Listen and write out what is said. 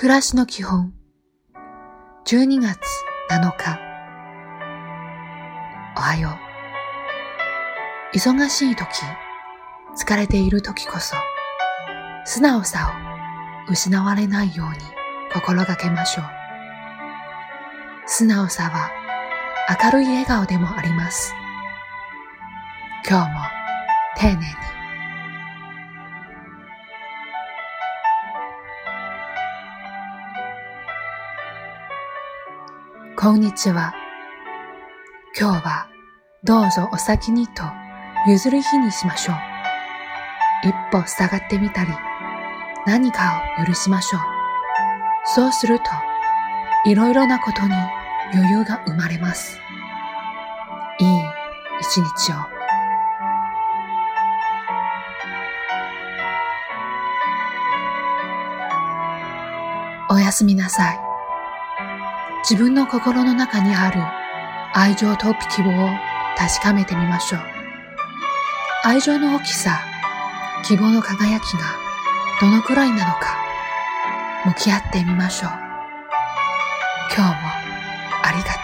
暮らしの基本。12月7日。おはよう。忙しい時疲れている時こそ素直さを失われないように心がけましょう。素直さは明るい笑顔でもあります。今日も丁寧にこんにちは。今日はどうぞお先にと譲る日にしましょう。一歩下がってみたり、何かを許しましょう。そうすると、いろいろなことに余裕が生まれます。いい一日を。おやすみなさい。自分の心の中にある愛情と希望を確かめてみましょう。愛情の大きさ、希望の輝きがどのくらいなのか、向き合ってみましょう。今日もありがとう。